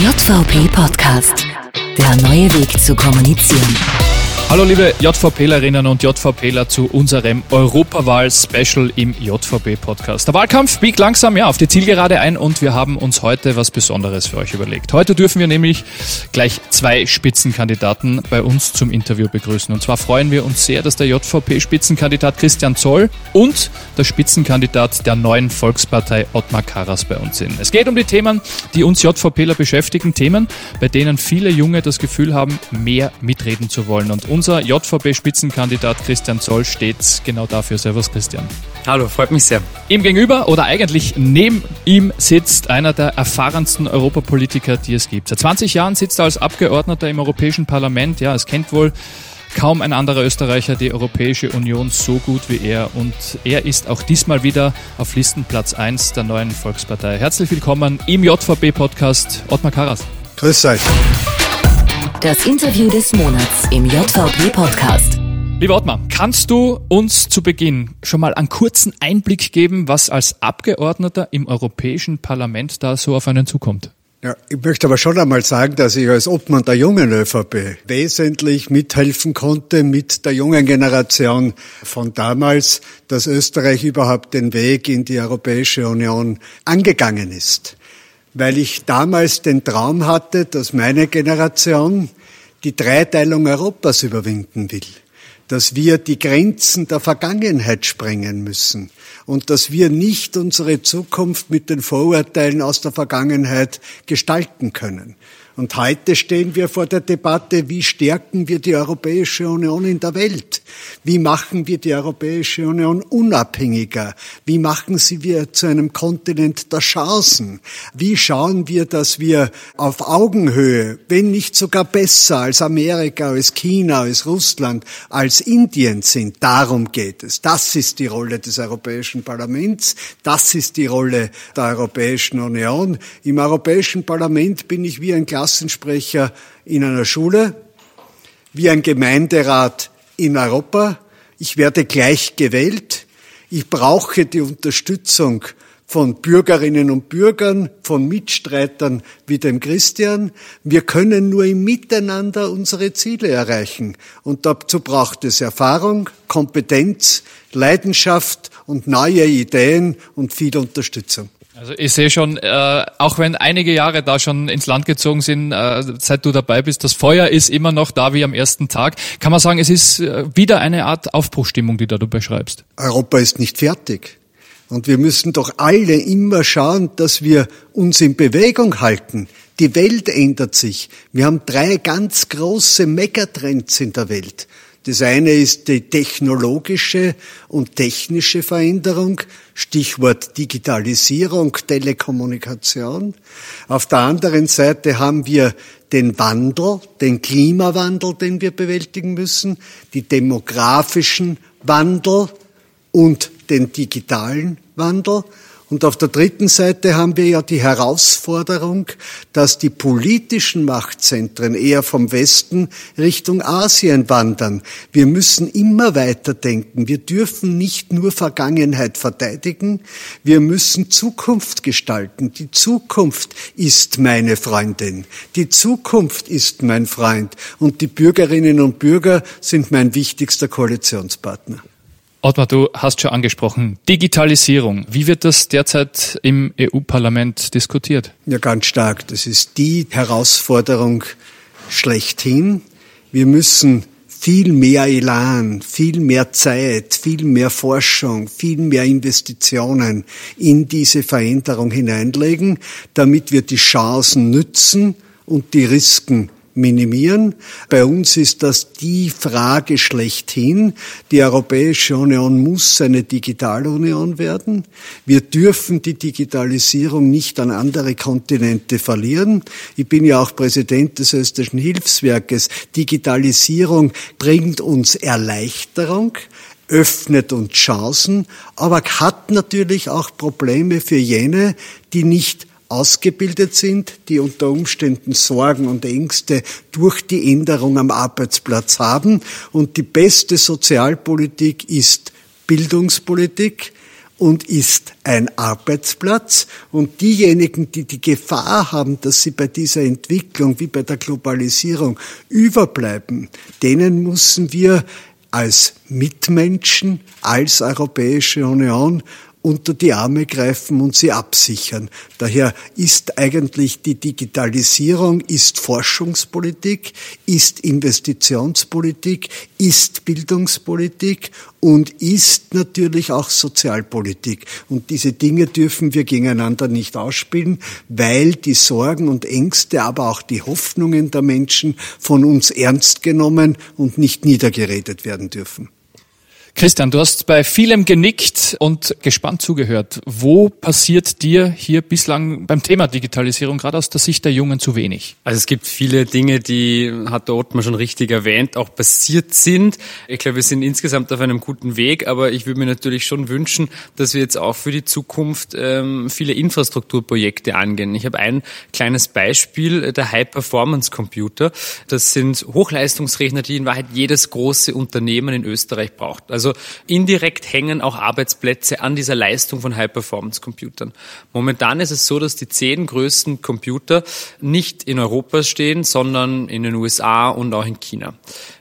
JVP Podcast. Der neue Weg zu kommunizieren. Hallo liebe JVPlerinnen und JVPler zu unserem Europawahl-Special im JVP-Podcast. Der Wahlkampf biegt langsam ja, auf die Zielgerade ein und wir haben uns heute was Besonderes für euch überlegt. Heute dürfen wir nämlich gleich zwei Spitzenkandidaten bei uns zum Interview begrüßen. Und zwar freuen wir uns sehr, dass der JVP-Spitzenkandidat Christian Zoll und der Spitzenkandidat der neuen Volkspartei Ottmar Karas bei uns sind. Es geht um die Themen, die uns JVPler beschäftigen, Themen, bei denen viele Junge das Gefühl haben, mehr mitreden zu wollen. Und unser JVP-Spitzenkandidat Christian Zoll steht genau dafür. Servus Christian. Hallo, freut mich sehr. Ihm gegenüber oder eigentlich neben ihm sitzt einer der erfahrensten Europapolitiker, die es gibt. Seit 20 Jahren sitzt er als Abgeordneter im Europäischen Parlament. Ja, es kennt wohl kaum ein anderer Österreicher die Europäische Union so gut wie er und er ist auch diesmal wieder auf Listenplatz 1 der neuen Volkspartei. Herzlich willkommen im JVB-Podcast Ottmar Karas. Grüß euch. Das Interview des Monats im JVP-Podcast. Lieber Ottmar, kannst du uns zu Beginn schon mal einen kurzen Einblick geben, was als Abgeordneter im Europäischen Parlament da so auf einen zukommt? Ja, ich möchte aber schon einmal sagen, dass ich als Obmann der jungen ÖVP wesentlich mithelfen konnte mit der jungen Generation von damals, dass Österreich überhaupt den Weg in die Europäische Union angegangen ist weil ich damals den Traum hatte, dass meine Generation die Dreiteilung Europas überwinden will, dass wir die Grenzen der Vergangenheit sprengen müssen und dass wir nicht unsere Zukunft mit den Vorurteilen aus der Vergangenheit gestalten können. Und heute stehen wir vor der Debatte, wie stärken wir die Europäische Union in der Welt? Wie machen wir die Europäische Union unabhängiger? Wie machen sie wir zu einem Kontinent der Chancen? Wie schauen wir, dass wir auf Augenhöhe, wenn nicht sogar besser als Amerika, als China, als Russland, als Indien sind? Darum geht es. Das ist die Rolle des Europäischen Parlaments. Das ist die Rolle der Europäischen Union. Im Europäischen Parlament bin ich wie ein Klassensprecher in einer Schule, wie ein Gemeinderat in Europa. Ich werde gleich gewählt. Ich brauche die Unterstützung von Bürgerinnen und Bürgern, von Mitstreitern wie dem Christian. Wir können nur im Miteinander unsere Ziele erreichen. Und dazu braucht es Erfahrung, Kompetenz, Leidenschaft und neue Ideen und viel Unterstützung. Also ich sehe schon, äh, auch wenn einige Jahre da schon ins Land gezogen sind, äh, seit du dabei bist, das Feuer ist immer noch da wie am ersten Tag. Kann man sagen, es ist äh, wieder eine Art Aufbruchstimmung, die da du beschreibst. Europa ist nicht fertig. Und wir müssen doch alle immer schauen, dass wir uns in Bewegung halten. Die Welt ändert sich. Wir haben drei ganz große Megatrends in der Welt. Das eine ist die technologische und technische Veränderung, Stichwort Digitalisierung, Telekommunikation. Auf der anderen Seite haben wir den Wandel, den Klimawandel, den wir bewältigen müssen, die demografischen Wandel und den digitalen Wandel. Und auf der dritten Seite haben wir ja die Herausforderung, dass die politischen Machtzentren eher vom Westen Richtung Asien wandern. Wir müssen immer weiter denken. Wir dürfen nicht nur Vergangenheit verteidigen. Wir müssen Zukunft gestalten. Die Zukunft ist meine Freundin. Die Zukunft ist mein Freund. Und die Bürgerinnen und Bürger sind mein wichtigster Koalitionspartner. Ottmar, du hast schon angesprochen, Digitalisierung. Wie wird das derzeit im EU-Parlament diskutiert? Ja, ganz stark. Das ist die Herausforderung schlechthin. Wir müssen viel mehr Elan, viel mehr Zeit, viel mehr Forschung, viel mehr Investitionen in diese Veränderung hineinlegen, damit wir die Chancen nützen und die Risiken minimieren. Bei uns ist das die Frage schlechthin. Die Europäische Union muss eine Digitalunion werden. Wir dürfen die Digitalisierung nicht an andere Kontinente verlieren. Ich bin ja auch Präsident des österreichischen Hilfswerkes. Digitalisierung bringt uns Erleichterung öffnet uns Chancen, aber hat natürlich auch Probleme für jene, die nicht ausgebildet sind, die unter Umständen Sorgen und Ängste durch die Änderung am Arbeitsplatz haben. Und die beste Sozialpolitik ist Bildungspolitik. und ist ein Arbeitsplatz. Und diejenigen, die die Gefahr haben, dass sie bei dieser Entwicklung wie bei der Globalisierung überbleiben, denen müssen wir als Mitmenschen, als Europäische Union unter die Arme greifen und sie absichern. Daher ist eigentlich die Digitalisierung, ist Forschungspolitik, ist Investitionspolitik, ist Bildungspolitik und ist natürlich auch Sozialpolitik. Und diese Dinge dürfen wir gegeneinander nicht ausspielen, weil die Sorgen und Ängste, aber auch die Hoffnungen der Menschen von uns ernst genommen und nicht niedergeredet werden dürfen. Christian, du hast bei vielem genickt und gespannt zugehört. Wo passiert dir hier bislang beim Thema Digitalisierung gerade aus der Sicht der Jungen zu wenig? Also es gibt viele Dinge, die hat der Ottmar schon richtig erwähnt, auch passiert sind. Ich glaube, wir sind insgesamt auf einem guten Weg, aber ich würde mir natürlich schon wünschen, dass wir jetzt auch für die Zukunft ähm, viele Infrastrukturprojekte angehen. Ich habe ein kleines Beispiel, der High-Performance-Computer. Das sind Hochleistungsrechner, die in Wahrheit jedes große Unternehmen in Österreich braucht. Also also indirekt hängen auch Arbeitsplätze an dieser Leistung von High-Performance-Computern. Momentan ist es so, dass die zehn größten Computer nicht in Europa stehen, sondern in den USA und auch in China.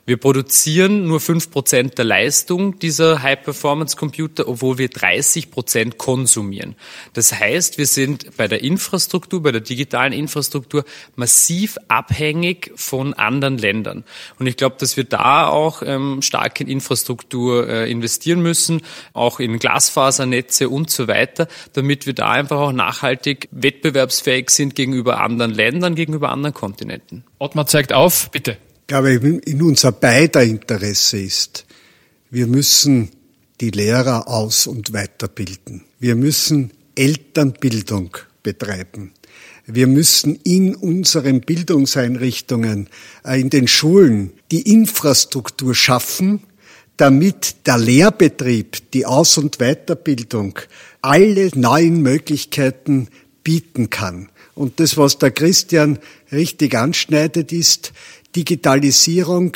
Wir produzieren nur fünf Prozent der Leistung dieser High-Performance-Computer, obwohl wir 30 Prozent konsumieren. Das heißt, wir sind bei der Infrastruktur, bei der digitalen Infrastruktur massiv abhängig von anderen Ländern. Und ich glaube, dass wir da auch ähm, stark in Infrastruktur äh, investieren müssen, auch in Glasfasernetze und so weiter, damit wir da einfach auch nachhaltig wettbewerbsfähig sind gegenüber anderen Ländern, gegenüber anderen Kontinenten. Ottmar zeigt auf, bitte glaube, in unser beider Interesse ist, wir müssen die Lehrer aus- und weiterbilden. Wir müssen Elternbildung betreiben. Wir müssen in unseren Bildungseinrichtungen, äh, in den Schulen die Infrastruktur schaffen, damit der Lehrbetrieb, die Aus- und Weiterbildung alle neuen Möglichkeiten bieten kann. Und das, was der Christian richtig anschneidet, ist, Digitalisierung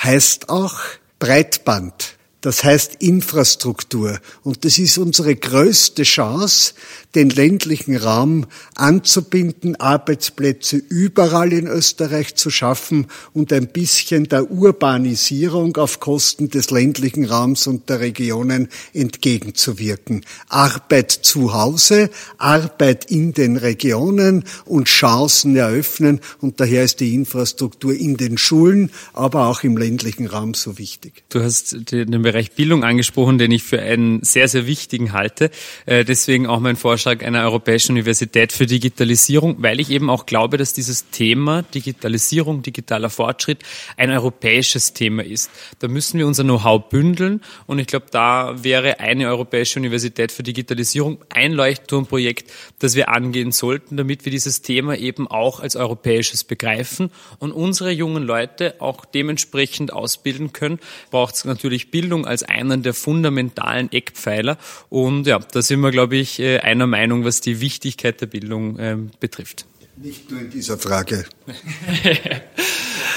heißt auch Breitband. Das heißt Infrastruktur. Und das ist unsere größte Chance, den ländlichen Raum anzubinden, Arbeitsplätze überall in Österreich zu schaffen und ein bisschen der Urbanisierung auf Kosten des ländlichen Raums und der Regionen entgegenzuwirken. Arbeit zu Hause, Arbeit in den Regionen und Chancen eröffnen. Und daher ist die Infrastruktur in den Schulen, aber auch im ländlichen Raum so wichtig. Du hast den Bereich Bildung angesprochen, den ich für einen sehr, sehr wichtigen halte. Äh, deswegen auch mein Vorschlag, Vorschlag einer Europäischen Universität für Digitalisierung, weil ich eben auch glaube, dass dieses Thema Digitalisierung, digitaler Fortschritt ein europäisches Thema ist. Da müssen wir unser Know-how bündeln und ich glaube, da wäre eine Europäische Universität für Digitalisierung ein Leuchtturmprojekt, das wir angehen sollten, damit wir dieses Thema eben auch als europäisches begreifen und unsere jungen Leute auch dementsprechend ausbilden können, braucht es natürlich Bildung als einen der fundamentalen Eckpfeiler und ja, da sind wir, glaube ich, äh, einer Meinung, was die Wichtigkeit der Bildung äh, betrifft. Nicht nur in dieser Frage.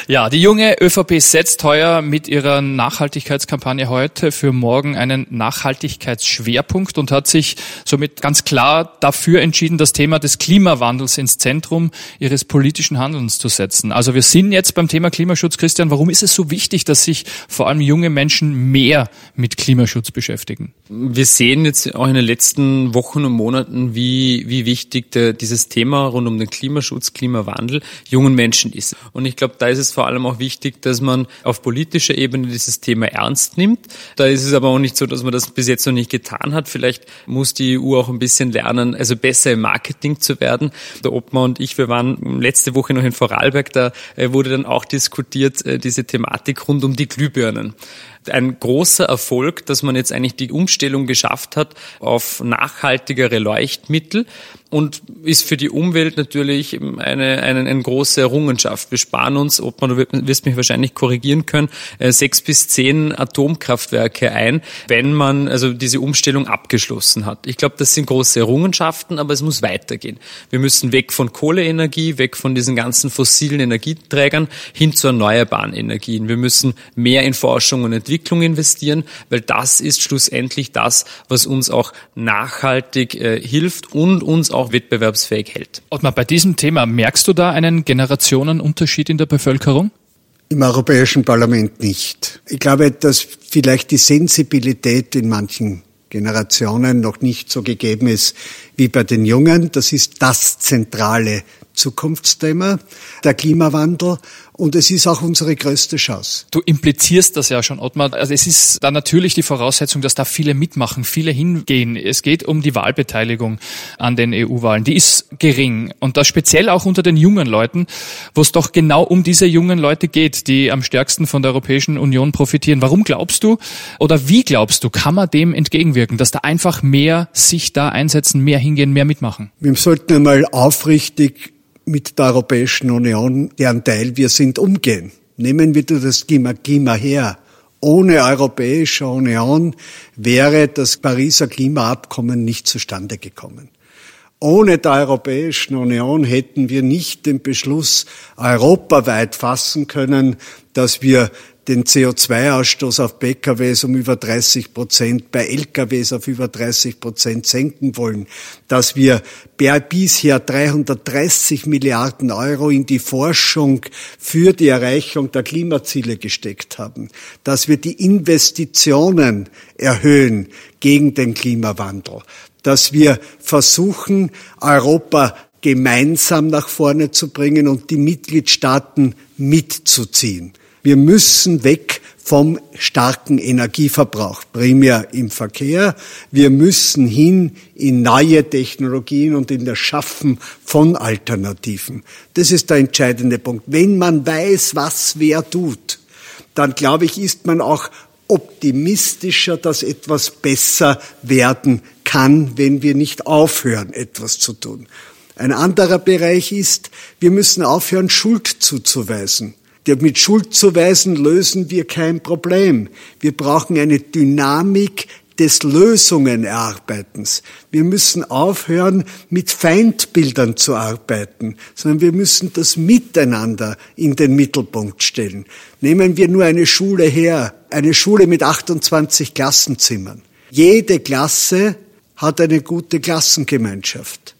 Ja, die junge ÖVP setzt heuer mit ihrer Nachhaltigkeitskampagne heute für morgen einen Nachhaltigkeitsschwerpunkt und hat sich somit ganz klar dafür entschieden, das Thema des Klimawandels ins Zentrum ihres politischen Handelns zu setzen. Also wir sind jetzt beim Thema Klimaschutz. Christian, warum ist es so wichtig, dass sich vor allem junge Menschen mehr mit Klimaschutz beschäftigen? Wir sehen jetzt auch in den letzten Wochen und Monaten, wie, wie wichtig der, dieses Thema rund um den Klimaschutz, Klimawandel jungen Menschen ist. Und ich glaube, da ist es vor allem auch wichtig, dass man auf politischer Ebene dieses Thema ernst nimmt. Da ist es aber auch nicht so, dass man das bis jetzt noch nicht getan hat. Vielleicht muss die EU auch ein bisschen lernen, also besser im Marketing zu werden. Der Obmann und ich, wir waren letzte Woche noch in Vorarlberg, da äh, wurde dann auch diskutiert, äh, diese Thematik rund um die Glühbirnen ein großer Erfolg, dass man jetzt eigentlich die Umstellung geschafft hat auf nachhaltigere Leuchtmittel. Und ist für die Umwelt natürlich eine, eine, eine große Errungenschaft. Wir sparen uns, ob man, du wirst mich wahrscheinlich korrigieren können, äh, sechs bis zehn Atomkraftwerke ein, wenn man also diese Umstellung abgeschlossen hat. Ich glaube, das sind große Errungenschaften, aber es muss weitergehen. Wir müssen weg von Kohleenergie, weg von diesen ganzen fossilen Energieträgern hin zu erneuerbaren Energien. Wir müssen mehr in Forschung und Entwicklung investieren, weil das ist schlussendlich das, was uns auch nachhaltig äh, hilft und uns auch auch wettbewerbsfähig hält. Ottmar, bei diesem Thema merkst du da einen Generationenunterschied in der Bevölkerung? Im Europäischen Parlament nicht. Ich glaube, dass vielleicht die Sensibilität in manchen Generationen noch nicht so gegeben ist wie bei den Jungen. Das ist das zentrale Zukunftsthema, der Klimawandel. Und es ist auch unsere größte Chance. Du implizierst das ja schon, Ottmar. Also es ist da natürlich die Voraussetzung, dass da viele mitmachen, viele hingehen. Es geht um die Wahlbeteiligung an den EU-Wahlen. Die ist gering. Und das speziell auch unter den jungen Leuten, wo es doch genau um diese jungen Leute geht, die am stärksten von der Europäischen Union profitieren. Warum glaubst du oder wie glaubst du, kann man dem entgegenwirken, dass da einfach mehr sich da einsetzen, mehr hingehen, mehr mitmachen? Wir sollten einmal aufrichtig mit der Europäischen Union, deren Teil wir sind, umgehen. Nehmen wir das Klima, Klima her. Ohne Europäische Union wäre das Pariser Klimaabkommen nicht zustande gekommen. Ohne der Europäischen Union hätten wir nicht den Beschluss europaweit fassen können, dass wir den CO2-Ausstoß auf PKWs um über 30 Prozent, bei LKWs auf über 30 Prozent senken wollen, dass wir bisher 330 Milliarden Euro in die Forschung für die Erreichung der Klimaziele gesteckt haben, dass wir die Investitionen erhöhen gegen den Klimawandel, dass wir versuchen, Europa gemeinsam nach vorne zu bringen und die Mitgliedstaaten mitzuziehen. Wir müssen weg vom starken Energieverbrauch, primär im Verkehr. Wir müssen hin in neue Technologien und in das Schaffen von Alternativen. Das ist der entscheidende Punkt. Wenn man weiß, was wer tut, dann glaube ich, ist man auch optimistischer, dass etwas besser werden kann, wenn wir nicht aufhören, etwas zu tun. Ein anderer Bereich ist, wir müssen aufhören, Schuld zuzuweisen. Mit Schuldzuweisen lösen wir kein Problem. Wir brauchen eine Dynamik des Lösungen erarbeitens. Wir müssen aufhören, mit Feindbildern zu arbeiten, sondern wir müssen das Miteinander in den Mittelpunkt stellen. Nehmen wir nur eine Schule her, eine Schule mit 28 Klassenzimmern. Jede Klasse hat eine gute Klassengemeinschaft.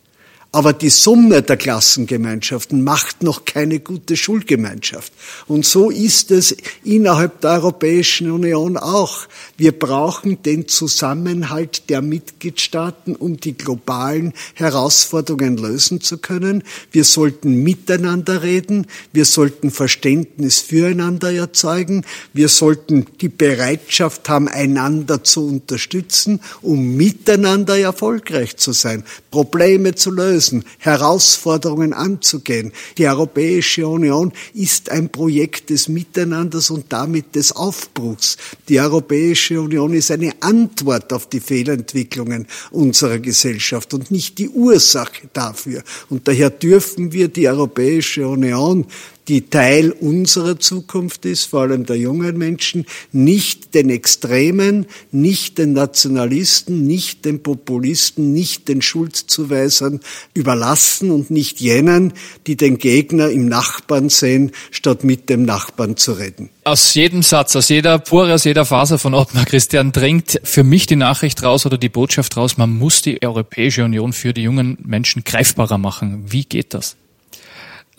Aber die Summe der Klassengemeinschaften macht noch keine gute Schulgemeinschaft. Und so ist es innerhalb der Europäischen Union auch. Wir brauchen den Zusammenhalt der Mitgliedstaaten, um die globalen Herausforderungen lösen zu können. Wir sollten miteinander reden. Wir sollten Verständnis füreinander erzeugen. Wir sollten die Bereitschaft haben, einander zu unterstützen, um miteinander erfolgreich zu sein, Probleme zu lösen lösen, Herausforderungen anzugehen. Die Europäische Union ist ein Projekt des Miteinanders und damit des Aufbruchs. Die Europäische Union ist eine Antwort auf die Fehlentwicklungen unserer Gesellschaft und nicht die Ursache dafür. Und daher dürfen wir die Europäische Union die Teil unserer Zukunft ist, vor allem der jungen Menschen, nicht den Extremen, nicht den Nationalisten, nicht den Populisten, nicht den Schuldzuweisern überlassen und nicht jenen, die den Gegner im Nachbarn sehen, statt mit dem Nachbarn zu reden. Aus jedem Satz, aus jeder Pore, aus jeder Faser von Ottmar Christian dringt für mich die Nachricht raus oder die Botschaft raus, man muss die Europäische Union für die jungen Menschen greifbarer machen. Wie geht das?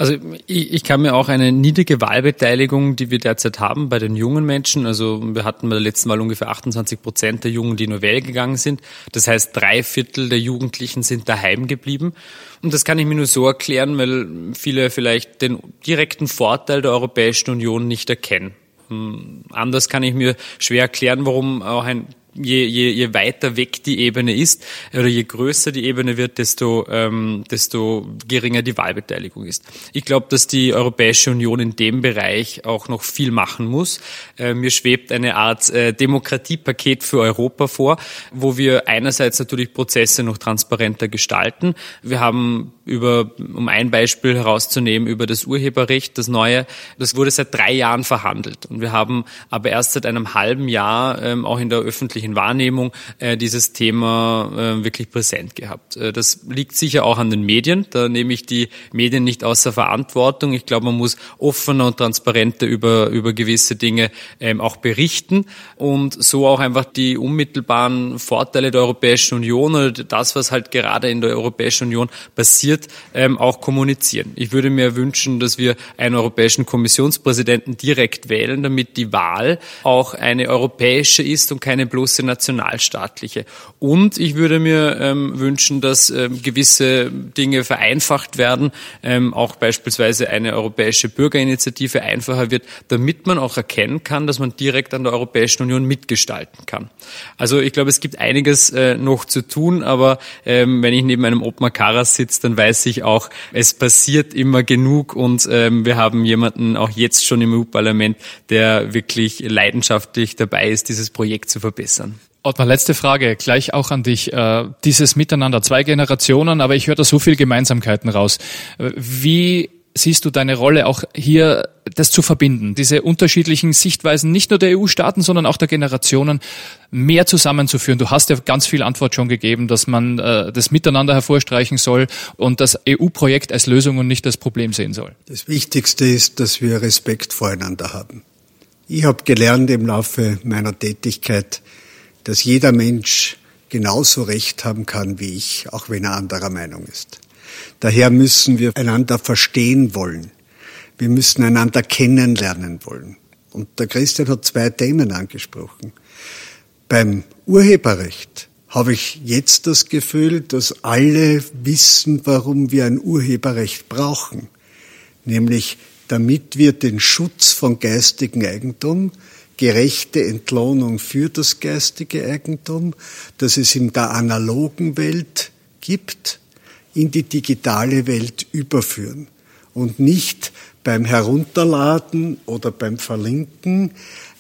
Also ich, ich kann mir auch eine niedrige Wahlbeteiligung, die wir derzeit haben bei den jungen Menschen, also wir hatten bei der letzten Wahl ungefähr 28 Prozent der Jungen, die nur wählen gegangen sind. Das heißt, drei Viertel der Jugendlichen sind daheim geblieben. Und das kann ich mir nur so erklären, weil viele vielleicht den direkten Vorteil der Europäischen Union nicht erkennen. Hm, anders kann ich mir schwer erklären, warum auch ein je, je, je weiter weg die Ebene ist oder je größer die Ebene wird, desto, ähm, desto geringer die Wahlbeteiligung ist. Ich glaube, dass die Europäische Union in dem Bereich auch noch viel machen muss. Äh, mir schwebt eine Art äh, Demokratiepaket für Europa vor, wo wir einerseits natürlich Prozesse noch transparenter gestalten. Wir haben über, um ein Beispiel herauszunehmen, über das Urheberrecht, das neue, das wurde seit drei Jahren verhandelt. Und wir haben aber erst seit einem halben Jahr ähm, auch in der öffentlichen Wahrnehmung äh, dieses Thema äh, wirklich präsent gehabt. Äh, das liegt sicher auch an den Medien. Da nehme ich die Medien nicht außer Verantwortung. Ich glaube, man muss offener und transparenter über, über gewisse Dinge ähm, auch berichten und so auch einfach die unmittelbaren Vorteile der Europäischen Union oder das, was halt gerade in der Europäischen Union passiert, ähm, auch kommunizieren. Ich würde mir wünschen, dass wir einen europäischen Kommissionspräsidenten direkt wählen, damit die Wahl auch eine europäische ist und keine bloße nationalstaatliche. Und ich würde mir ähm, wünschen, dass ähm, gewisse Dinge vereinfacht werden, ähm, auch beispielsweise eine europäische Bürgerinitiative einfacher wird, damit man auch erkennen kann, dass man direkt an der Europäischen Union mitgestalten kann. Also ich glaube, es gibt einiges äh, noch zu tun, aber ähm, wenn ich neben einem Ottmar Karas sitze, dann weiß ich auch, es passiert immer genug und ähm, wir haben jemanden auch jetzt schon im EU-Parlament, der wirklich leidenschaftlich dabei ist, dieses Projekt zu verbessern. Ottmar, letzte Frage, gleich auch an dich. Äh, dieses Miteinander, zwei Generationen, aber ich höre da so viel Gemeinsamkeiten raus. Äh, wie siehst du deine Rolle auch hier, das zu verbinden, diese unterschiedlichen Sichtweisen nicht nur der EU-Staaten, sondern auch der Generationen mehr zusammenzuführen? Du hast ja ganz viel Antwort schon gegeben, dass man äh, das Miteinander hervorstreichen soll und das EU-Projekt als Lösung und nicht als Problem sehen soll. Das Wichtigste ist, dass wir Respekt voreinander haben. Ich habe gelernt im Laufe meiner Tätigkeit, dass jeder Mensch genauso Recht haben kann wie ich, auch wenn er anderer Meinung ist. Daher müssen wir einander verstehen wollen. Wir müssen einander kennenlernen wollen. Und der Christian hat zwei Themen angesprochen. Beim Urheberrecht habe ich jetzt das Gefühl, dass alle wissen, warum wir ein Urheberrecht brauchen. Nämlich damit wir den Schutz von geistigem Eigentum, gerechte Entlohnung für das geistige Eigentum, das es in der analogen Welt gibt, in die digitale Welt überführen und nicht beim Herunterladen oder beim Verlinken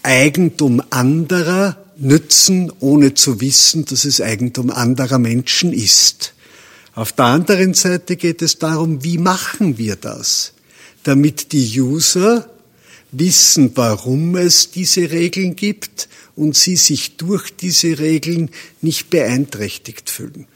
Eigentum anderer nützen, ohne zu wissen, dass es Eigentum anderer Menschen ist. Auf der anderen Seite geht es darum, wie machen wir das, damit die User wissen, warum es diese Regeln gibt und sie sich durch diese Regeln nicht beeinträchtigt fühlen.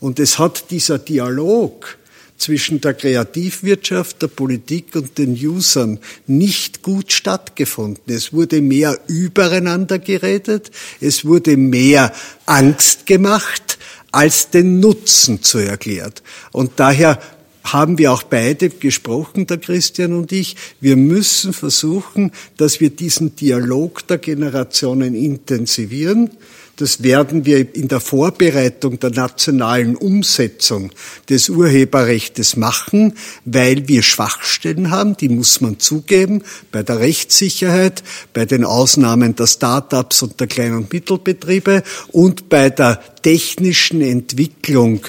Und es hat dieser Dialog zwischen der Kreativwirtschaft, der Politik und den Usern nicht gut stattgefunden. Es wurde mehr übereinander geredet, es wurde mehr Angst gemacht, als den Nutzen zu erklärt. Und daher haben wir auch beide gesprochen, der Christian und ich. Wir müssen versuchen, dass wir diesen Dialog der Generationen intensivieren das werden wir in der Vorbereitung der nationalen Umsetzung des Urheberrechts machen, weil wir Schwachstellen haben, die muss man zugeben, bei der Rechtssicherheit, bei den Ausnahmen der Start-ups und der Klein- und Mittelbetriebe und bei der technischen Entwicklung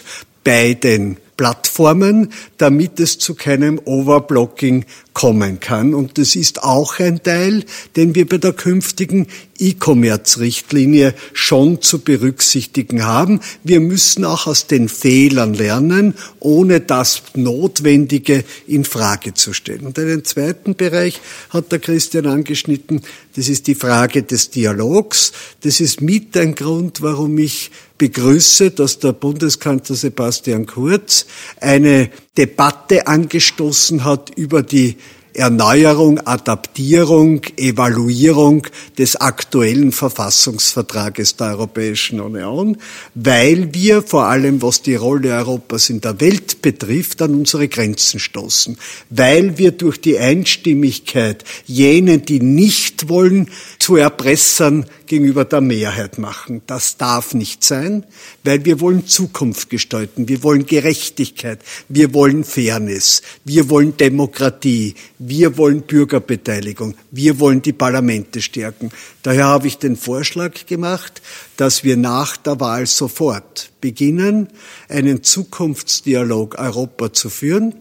bei den Plattformen, damit es zu keinem Overblocking kommen kann. Und das ist auch ein Teil, den wir bei der künftigen E-Commerce-Richtlinie schon zu berücksichtigen haben. Wir müssen auch aus den Fehlern lernen, ohne das Notwendige in Frage zu stellen. Und einen zweiten Bereich hat der Christian angeschnitten. Das ist die Frage des Dialogs. Das ist mit ein Grund, warum ich begrüße, dass der Bundeskanzler Sebastian Kurz eine Debatte angestoßen hat über die Erneuerung, Adaptierung, Evaluierung des aktuellen Verfassungsvertrages der Europäischen Union, weil wir vor allem, was die Rolle Europas in der Welt betrifft, an unsere Grenzen stoßen, weil wir durch die Einstimmigkeit jenen, die nicht wollen, zu Erpressern gegenüber der Mehrheit machen. Das darf nicht sein, weil wir wollen Zukunft gestalten, wir wollen Gerechtigkeit, wir wollen Fairness, wir wollen Demokratie, Wir wollen Bürgerbeteiligung. Wir wollen die Parlamente stärken. Daher habe ich den Vorschlag gemacht, dass wir nach der Wahl sofort beginnen, einen Zukunftsdialog Europa zu führen.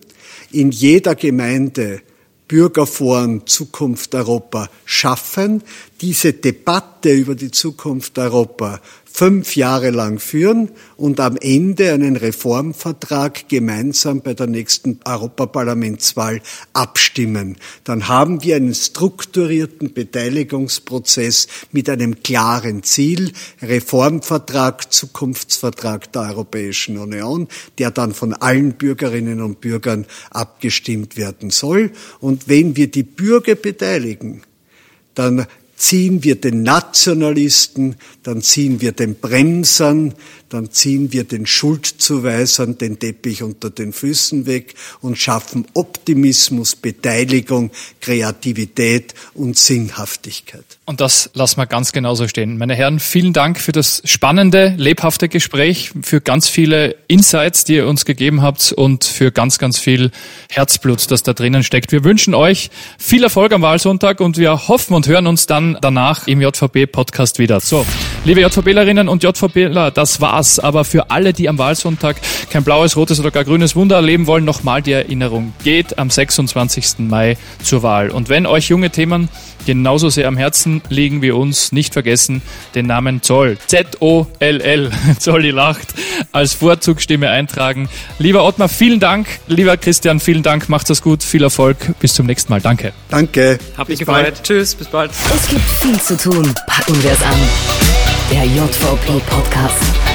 In jeder Gemeinde Bürgerforen Zukunft Europa schaffen, diese Debatte über die Zukunft Europa fünf Jahre lang führen und am Ende einen Reformvertrag gemeinsam bei der nächsten Europaparlamentswahl abstimmen. Dann haben wir einen strukturierten Beteiligungsprozess mit einem klaren Ziel, Reformvertrag, Zukunftsvertrag der Europäischen Union, der dann von allen Bürgerinnen und Bürgern abgestimmt werden soll. Und wenn wir die Bürger beteiligen, dann ziehen wir den Nationalisten, dann ziehen wir den Bremsern, dann ziehen wir den Schuldzuweisern den Teppich unter den Füßen weg und schaffen Optimismus, Beteiligung, Kreativität und Sinnhaftigkeit. Und das lassen wir ganz genauso stehen. Meine Herren, vielen Dank für das spannende, lebhafte Gespräch, für ganz viele Insights, die ihr uns gegeben habt und für ganz, ganz viel Herzblut, das da drinnen steckt. Wir wünschen euch viel Erfolg am Wahlsonntag und wir hoffen und hören uns dann danach im JVB-Podcast wieder. So, liebe JVBlerinnen und JVBler, das war's. Aber für alle, die am Wahlsonntag kein blaues, rotes oder gar grünes Wunder erleben wollen, nochmal die Erinnerung. Geht am 26. Mai zur Wahl. Und wenn euch junge Themen genauso sehr am Herzen liegen wie uns, nicht vergessen, den Namen Zoll, Z-O-L-L, Zolli lacht, als Vorzugsstimme eintragen. Lieber Ottmar, vielen Dank. Lieber Christian, vielen Dank. Macht es gut. Viel Erfolg. Bis zum nächsten Mal. Danke. Danke. Hab mich gefreut. Bald. Tschüss. Bis bald. Es gibt viel zu tun. Packen wir es an. Der JVP Podcast.